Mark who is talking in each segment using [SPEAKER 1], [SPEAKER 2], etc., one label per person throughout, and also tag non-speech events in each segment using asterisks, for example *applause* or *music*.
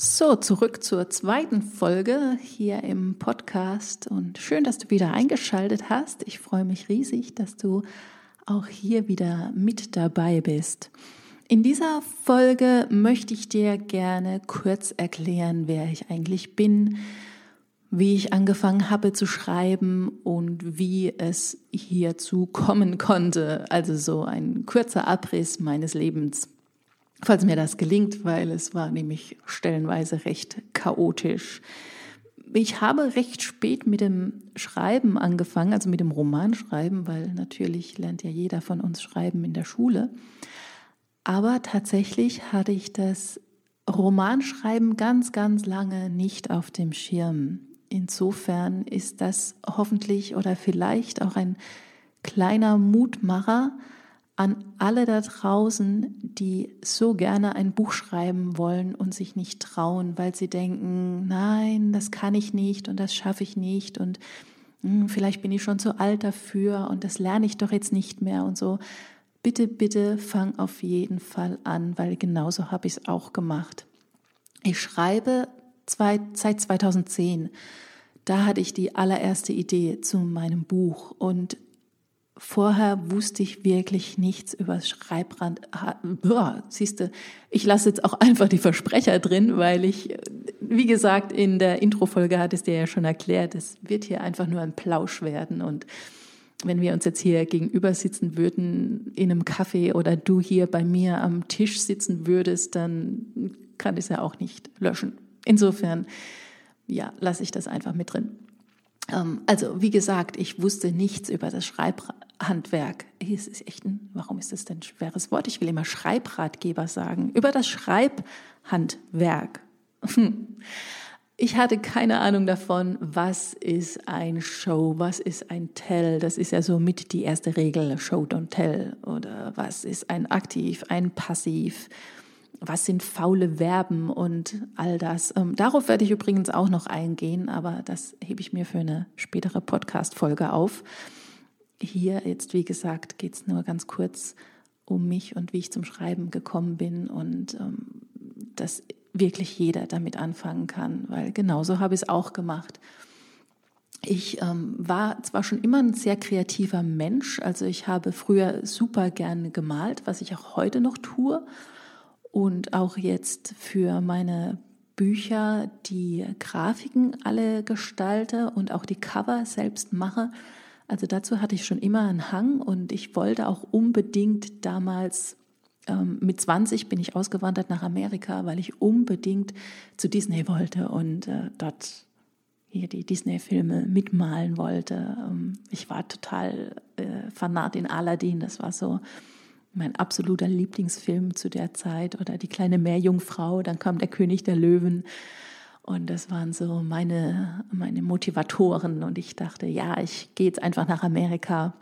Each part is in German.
[SPEAKER 1] So, zurück zur zweiten Folge hier im Podcast und schön, dass du wieder eingeschaltet hast. Ich freue mich riesig, dass du auch hier wieder mit dabei bist. In dieser Folge möchte ich dir gerne kurz erklären, wer ich eigentlich bin, wie ich angefangen habe zu schreiben und wie es hierzu kommen konnte. Also so ein kurzer Abriss meines Lebens falls mir das gelingt, weil es war nämlich stellenweise recht chaotisch. Ich habe recht spät mit dem Schreiben angefangen, also mit dem Romanschreiben, weil natürlich lernt ja jeder von uns Schreiben in der Schule. Aber tatsächlich hatte ich das Romanschreiben ganz, ganz lange nicht auf dem Schirm. Insofern ist das hoffentlich oder vielleicht auch ein kleiner Mutmacher, an alle da draußen, die so gerne ein Buch schreiben wollen und sich nicht trauen, weil sie denken, nein, das kann ich nicht und das schaffe ich nicht und hm, vielleicht bin ich schon zu alt dafür und das lerne ich doch jetzt nicht mehr und so. Bitte, bitte fang auf jeden Fall an, weil genauso habe ich es auch gemacht. Ich schreibe zwei, seit 2010. Da hatte ich die allererste Idee zu meinem Buch und Vorher wusste ich wirklich nichts über Schreibrand. Boah, siehste, ich lasse jetzt auch einfach die Versprecher drin, weil ich, wie gesagt, in der Introfolge hat es dir ja schon erklärt, es wird hier einfach nur ein Plausch werden und wenn wir uns jetzt hier gegenüber sitzen würden in einem Café oder du hier bei mir am Tisch sitzen würdest, dann kann ich es ja auch nicht löschen. Insofern, ja, lasse ich das einfach mit drin. Ähm, also, wie gesagt, ich wusste nichts über das Schreibhandwerk. Es ist echt ein, warum ist das denn ein schweres Wort? Ich will immer Schreibratgeber sagen. Über das Schreibhandwerk. *laughs* Ich hatte keine Ahnung davon, was ist ein Show, was ist ein Tell. Das ist ja so mit die erste Regel, Show, don't tell. Oder was ist ein Aktiv, ein Passiv was sind faule Verben und all das. Ähm, darauf werde ich übrigens auch noch eingehen, aber das hebe ich mir für eine spätere Podcast-Folge auf. Hier jetzt, wie gesagt, geht es nur ganz kurz um mich und wie ich zum Schreiben gekommen bin und ähm, dass wirklich jeder damit anfangen kann, weil genauso habe ich es auch gemacht. Ich ähm, war zwar schon immer ein sehr kreativer Mensch, also ich habe früher super gerne gemalt, was ich auch heute noch tue und auch jetzt für meine Bücher die Grafiken alle gestalte und auch die Cover selbst mache. Also dazu hatte ich schon immer einen Hang und ich wollte auch unbedingt damals, ähm, mit 20 bin ich ausgewandert nach Amerika, weil ich unbedingt zu Disney wollte und äh, dort hier die Disney-Filme mitmalen wollte. Ähm, ich war total äh, Fanat in Aladdin, das war so mein absoluter Lieblingsfilm zu der Zeit oder die kleine Meerjungfrau, dann kam der König der Löwen und das waren so meine, meine Motivatoren. Und ich dachte, ja, ich gehe jetzt einfach nach Amerika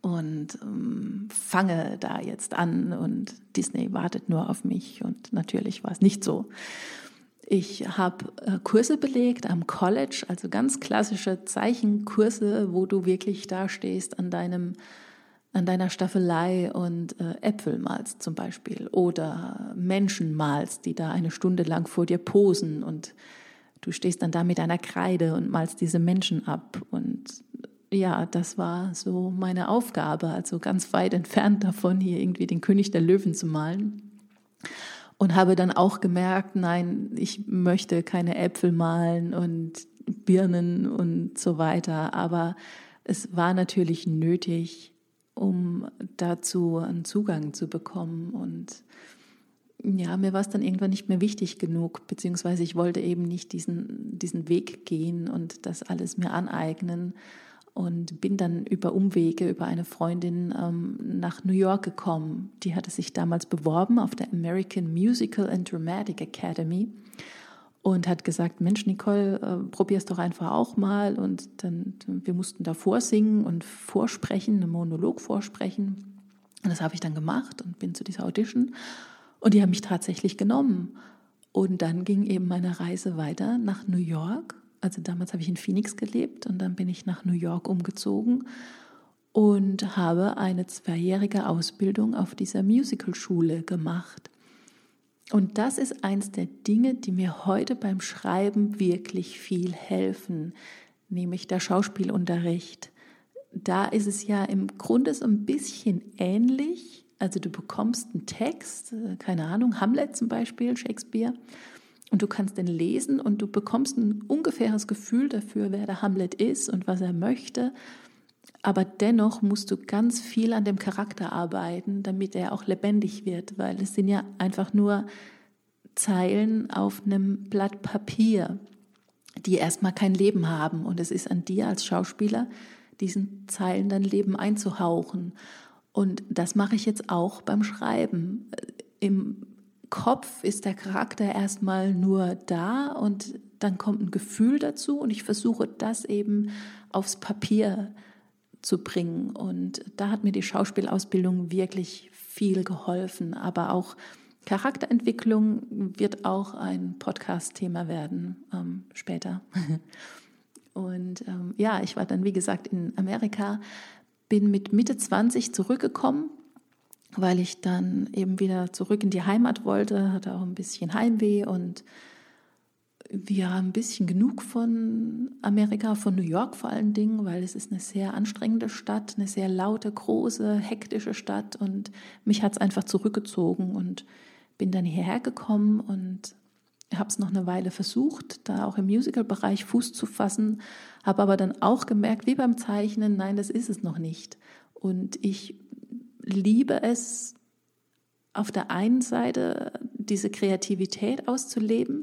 [SPEAKER 1] und ähm, fange da jetzt an. Und Disney wartet nur auf mich. Und natürlich war es nicht so. Ich habe äh, Kurse belegt am College, also ganz klassische Zeichenkurse, wo du wirklich da stehst an deinem an deiner Staffelei und äh, Äpfel malst zum Beispiel oder Menschen malst, die da eine Stunde lang vor dir posen und du stehst dann da mit einer Kreide und malst diese Menschen ab und ja, das war so meine Aufgabe, also ganz weit entfernt davon, hier irgendwie den König der Löwen zu malen. Und habe dann auch gemerkt, nein, ich möchte keine Äpfel malen und Birnen und so weiter. Aber es war natürlich nötig, um dazu einen Zugang zu bekommen. Und ja, mir war es dann irgendwann nicht mehr wichtig genug, beziehungsweise ich wollte eben nicht diesen, diesen Weg gehen und das alles mir aneignen und bin dann über Umwege, über eine Freundin ähm, nach New York gekommen. Die hatte sich damals beworben auf der American Musical and Dramatic Academy und hat gesagt, Mensch, Nicole, äh, probier's doch einfach auch mal. Und dann, wir mussten da vorsingen und vorsprechen, einen Monolog vorsprechen. Und das habe ich dann gemacht und bin zu dieser Audition. Und die haben mich tatsächlich genommen. Und dann ging eben meine Reise weiter nach New York. Also damals habe ich in Phoenix gelebt und dann bin ich nach New York umgezogen und habe eine zweijährige Ausbildung auf dieser Musicalschule gemacht. Und das ist eins der Dinge, die mir heute beim Schreiben wirklich viel helfen, nämlich der Schauspielunterricht. Da ist es ja im Grunde so ein bisschen ähnlich. Also du bekommst einen Text, äh, keine Ahnung, Hamlet zum Beispiel, Shakespeare, und du kannst den lesen und du bekommst ein ungefähres Gefühl dafür, wer der Hamlet ist und was er möchte. Aber dennoch musst du ganz viel an dem Charakter arbeiten, damit er auch lebendig wird, weil es sind ja einfach nur Zeilen auf einem Blatt Papier, die erstmal kein Leben haben. Und es ist an dir als Schauspieler, diesen Zeilen dann Leben einzuhauchen. Und das mache ich jetzt auch beim Schreiben. Im Kopf ist der Charakter erstmal nur da und dann kommt ein Gefühl dazu und ich versuche das eben aufs Papier zu bringen. Und da hat mir die Schauspielausbildung wirklich viel geholfen. Aber auch Charakterentwicklung wird auch ein Podcast-Thema werden ähm, später. *laughs* Und ähm, ja, ich war dann, wie gesagt, in Amerika, bin mit Mitte 20 zurückgekommen weil ich dann eben wieder zurück in die Heimat wollte, hatte auch ein bisschen Heimweh und wir haben ein bisschen genug von Amerika, von New York vor allen Dingen, weil es ist eine sehr anstrengende Stadt, eine sehr laute, große, hektische Stadt und mich hat es einfach zurückgezogen und bin dann hierher gekommen und habe es noch eine Weile versucht, da auch im Musical-Bereich Fuß zu fassen, habe aber dann auch gemerkt, wie beim Zeichnen, nein, das ist es noch nicht. Und ich liebe es, auf der einen Seite diese Kreativität auszuleben,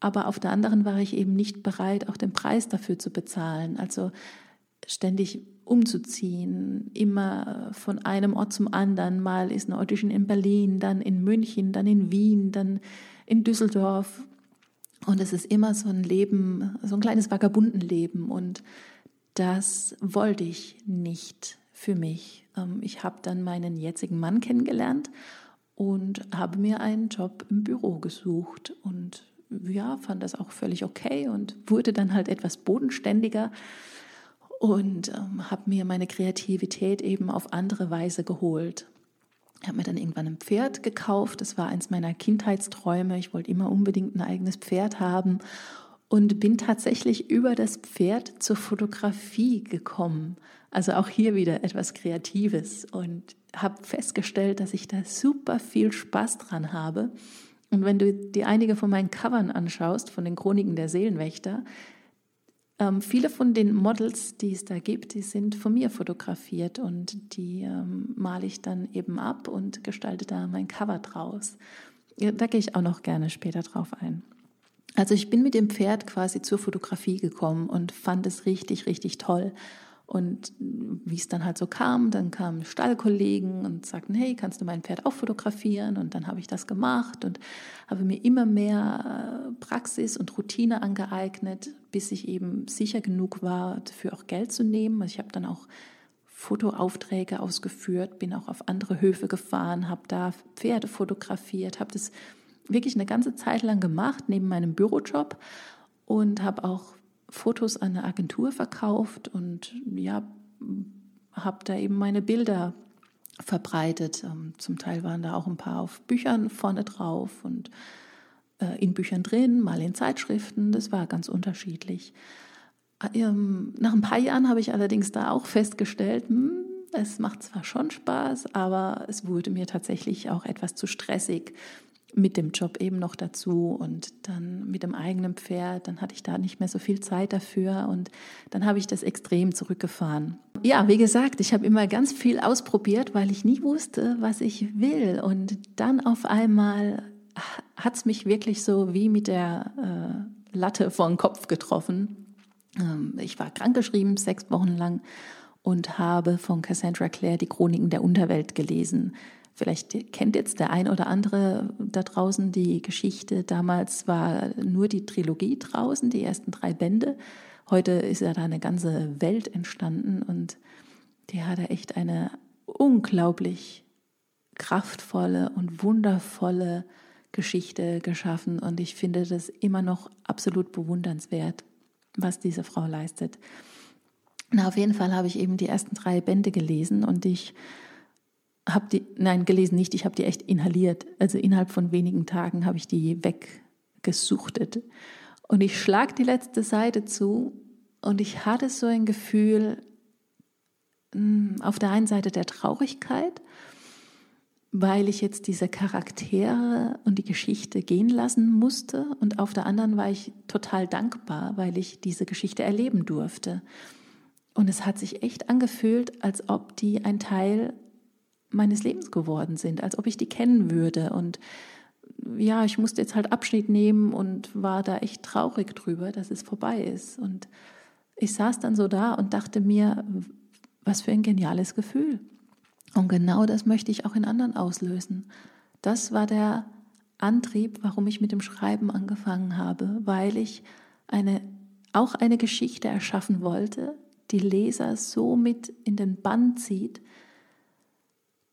[SPEAKER 1] aber auf der anderen war ich eben nicht bereit, auch den Preis dafür zu bezahlen. Also ständig umzuziehen, immer von einem Ort zum anderen. Mal ist eine Audition in Berlin, dann in München, dann in Wien, dann in Düsseldorf. Und es ist immer so ein Leben, so ein kleines Vagabundenleben. Und das wollte ich nicht für mich. Ähm, ich habe dann meinen jetzigen Mann kennengelernt und habe mir einen Job im Büro gesucht und ja, fand das auch völlig okay und wurde dann halt etwas bodenständiger und ähm, habe mir meine Kreativität eben auf andere Weise geholt. Ich habe mir dann irgendwann ein Pferd gekauft. Das war eins meiner Kindheitsträume. Ich wollte immer unbedingt ein eigenes Pferd haben und bin tatsächlich über das Pferd zur Fotografie gekommen. Also auch hier wieder etwas Kreatives und habe festgestellt, dass ich da super viel Spaß dran habe. Und wenn du dir einige von meinen Covern anschaust, von den Chroniken der Seelenwächter, ähm, viele von den Models, die es da gibt, die sind von mir fotografiert und die ähm, male ich dann eben ab und gestalte da mein Cover draus. Da gehe ich auch noch gerne später drauf ein. Also ich bin mit dem Pferd quasi zur Fotografie gekommen und fand es richtig, richtig toll. Und wie es dann halt so kam, dann kamen Stallkollegen und sagten, hey, kannst du mein Pferd auch fotografieren? Und dann habe ich das gemacht und habe mir immer mehr äh, Praxis und Routine angeeignet, bis ich eben sicher genug war, dafür auch Geld zu nehmen. Also ich habe dann auch Fotoaufträge ausgeführt, bin auch auf andere Höfe gefahren, habe da Pferde fotografiert, habe das wirklich eine ganze Zeit lang gemacht, neben meinem Bürojob und habe auch Fotos an eine Agentur verkauft und ja, habe da eben meine Bilder verbreitet. Ähm, zum Teil waren da auch ein paar auf Büchern vorne drauf und äh, in Büchern drin, mal in Zeitschriften. Das war ganz unterschiedlich. Ähm, nach ein paar Jahren habe ich allerdings da auch festgestellt, hm, es macht zwar schon Spaß, aber es wurde mir tatsächlich auch etwas zu stressig mit dem Job eben noch dazu und dann mit dem eigenen Pferd, dann hatte ich da nicht mehr so viel Zeit dafür und dann habe ich das extrem zurückgefahren. Ja, wie gesagt, ich habe immer ganz viel ausprobiert, weil ich nie wusste, was ich will und dann auf einmal hat es mich wirklich so wie mit der äh, Latte vor den Kopf getroffen. Ähm, ich war krankgeschrieben sechs Wochen lang und habe von Cassandra Clare die Chroniken der Unterwelt gelesen. Vielleicht kennt jetzt der ein oder andere da draußen die Geschichte. Damals war nur die Trilogie draußen, die ersten drei Bände. Heute ist ja da eine ganze Welt entstanden und die hat echt eine unglaublich kraftvolle und wundervolle Geschichte geschaffen. Und ich finde das immer noch absolut bewundernswert, was diese Frau leistet. Na, auf jeden Fall habe ich eben die ersten drei Bände gelesen und ich habe die, nein, gelesen nicht, ich habe die echt inhaliert. Also innerhalb von wenigen Tagen habe ich die weggesuchtet. Und ich schlag die letzte Seite zu und ich hatte so ein Gefühl hm, auf der einen Seite der Traurigkeit, weil ich jetzt diese Charaktere und die Geschichte gehen lassen musste. Und auf der anderen war ich total dankbar, weil ich diese Geschichte erleben durfte. Und es hat sich echt angefühlt, als ob die ein Teil meines Lebens geworden sind, als ob ich die kennen würde. Und ja, ich musste jetzt halt Abschied nehmen und war da echt traurig drüber, dass es vorbei ist. Und ich saß dann so da und dachte mir, was für ein geniales Gefühl. Und genau das möchte ich auch in anderen auslösen. Das war der Antrieb, warum ich mit dem Schreiben angefangen habe, weil ich eine, auch eine Geschichte erschaffen wollte, die Leser so mit in den Bann zieht,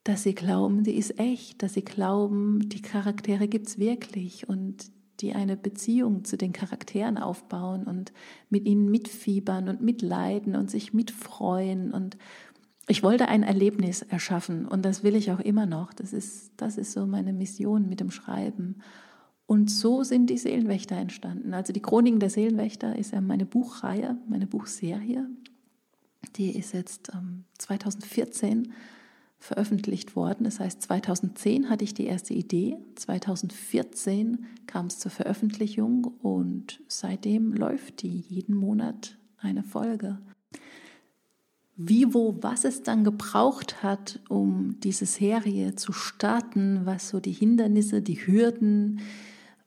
[SPEAKER 1] dass sie glauben, die ist echt, dass sie glauben, die Charaktere gibt es wirklich und die eine Beziehung zu den Charakteren aufbauen und mit ihnen mitfiebern und mitleiden und sich mitfreuen. Und ich wollte ein Erlebnis erschaffen und das will ich auch immer noch. Das ist, das ist so meine Mission mit dem Schreiben. Und so sind die Seelenwächter entstanden. Also die Chroniken der Seelenwächter ist ja meine Buchreihe, meine Buchserie. Die ist jetzt ähm, 2014 veröffentlicht worden. Das heißt, 2010 hatte ich die erste Idee, 2014 kam es zur Veröffentlichung und seitdem läuft die jeden Monat eine Folge. Wie, wo, was es dann gebraucht hat, um diese Serie zu starten, was so die Hindernisse, die Hürden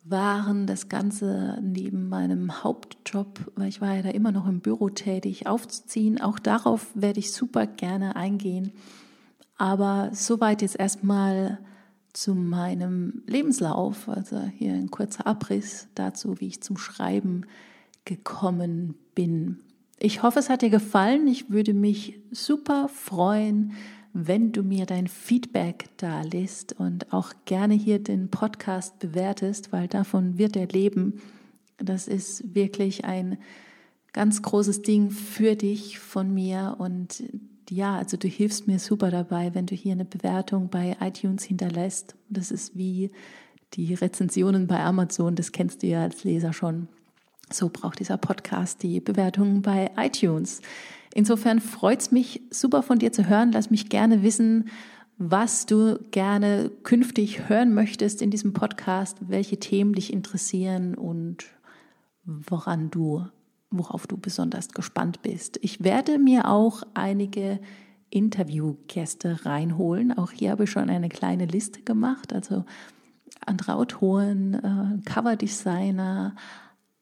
[SPEAKER 1] waren, das Ganze neben meinem Hauptjob, weil ich war ja da immer noch im Büro tätig, aufzuziehen. Auch darauf werde ich super gerne eingehen. Aber soweit jetzt erstmal zu meinem Lebenslauf, also hier ein kurzer Abriss dazu, wie ich zum Schreiben gekommen bin. Ich hoffe, es hat dir gefallen. Ich würde mich super freuen, wenn du mir dein Feedback da lässt und auch gerne hier den Podcast bewertest, weil davon wird er leben. Das ist wirklich ein ganz großes Ding für dich von mir und ja, also du hilfst mir super dabei, wenn du hier eine Bewertung bei iTunes hinterlässt. Das ist wie die Rezensionen bei Amazon, das kennst du ja als Leser schon. So braucht dieser Podcast die Bewertungen bei iTunes. Insofern freut es mich super von dir zu hören. Lass mich gerne wissen, was du gerne künftig hören möchtest in diesem Podcast, welche Themen dich interessieren und woran du worauf du besonders gespannt bist. Ich werde mir auch einige Interviewgäste reinholen. Auch hier habe ich schon eine kleine Liste gemacht. Also andere Autoren, äh, Coverdesigner,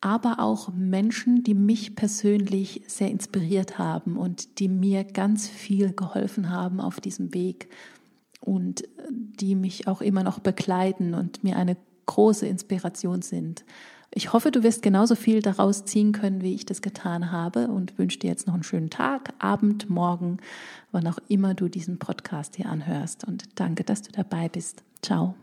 [SPEAKER 1] aber auch Menschen, die mich persönlich sehr inspiriert haben und die mir ganz viel geholfen haben auf diesem Weg und die mich auch immer noch begleiten und mir eine große Inspiration sind. Ich hoffe, du wirst genauso viel daraus ziehen können, wie ich das getan habe und wünsche dir jetzt noch einen schönen Tag, Abend, Morgen, wann auch immer du diesen Podcast hier anhörst. Und danke, dass du dabei bist. Ciao.